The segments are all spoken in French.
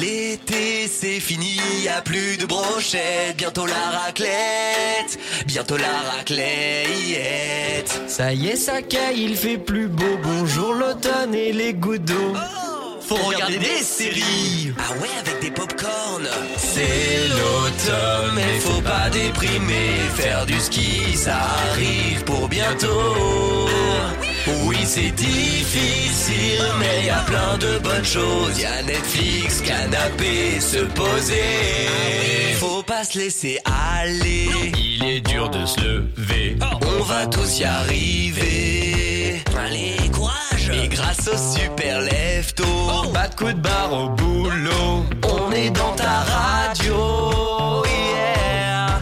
L'été c'est fini, y a plus de brochettes, bientôt la raclette, bientôt la raclette. Ça y est, ça caille, il fait plus beau. Bonjour l'automne et les gouttes d'eau. Faut regarder des séries. Ah ouais, avec des pop-corn. C'est l'automne, mais faut pas déprimer. Faire du ski, ça arrive pour bientôt. Oui, c'est difficile, a plein de bonnes choses. Y a Netflix, canapé, se poser. Faut pas se laisser aller. Il est dur de se lever. On va tous y arriver. Allez, courage. Et grâce au super lefto, Pas de coup de barre au boulot. on est dans ta radio. Yeah.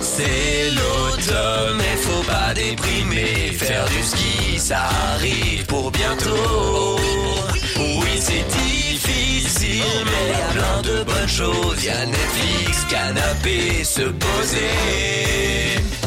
C'est l'automne, déprimer. Faire du ski, ça arrive pour bientôt. Oui, c'est difficile, mais y a plein de bonnes choses. Y a Netflix, canapé, se poser.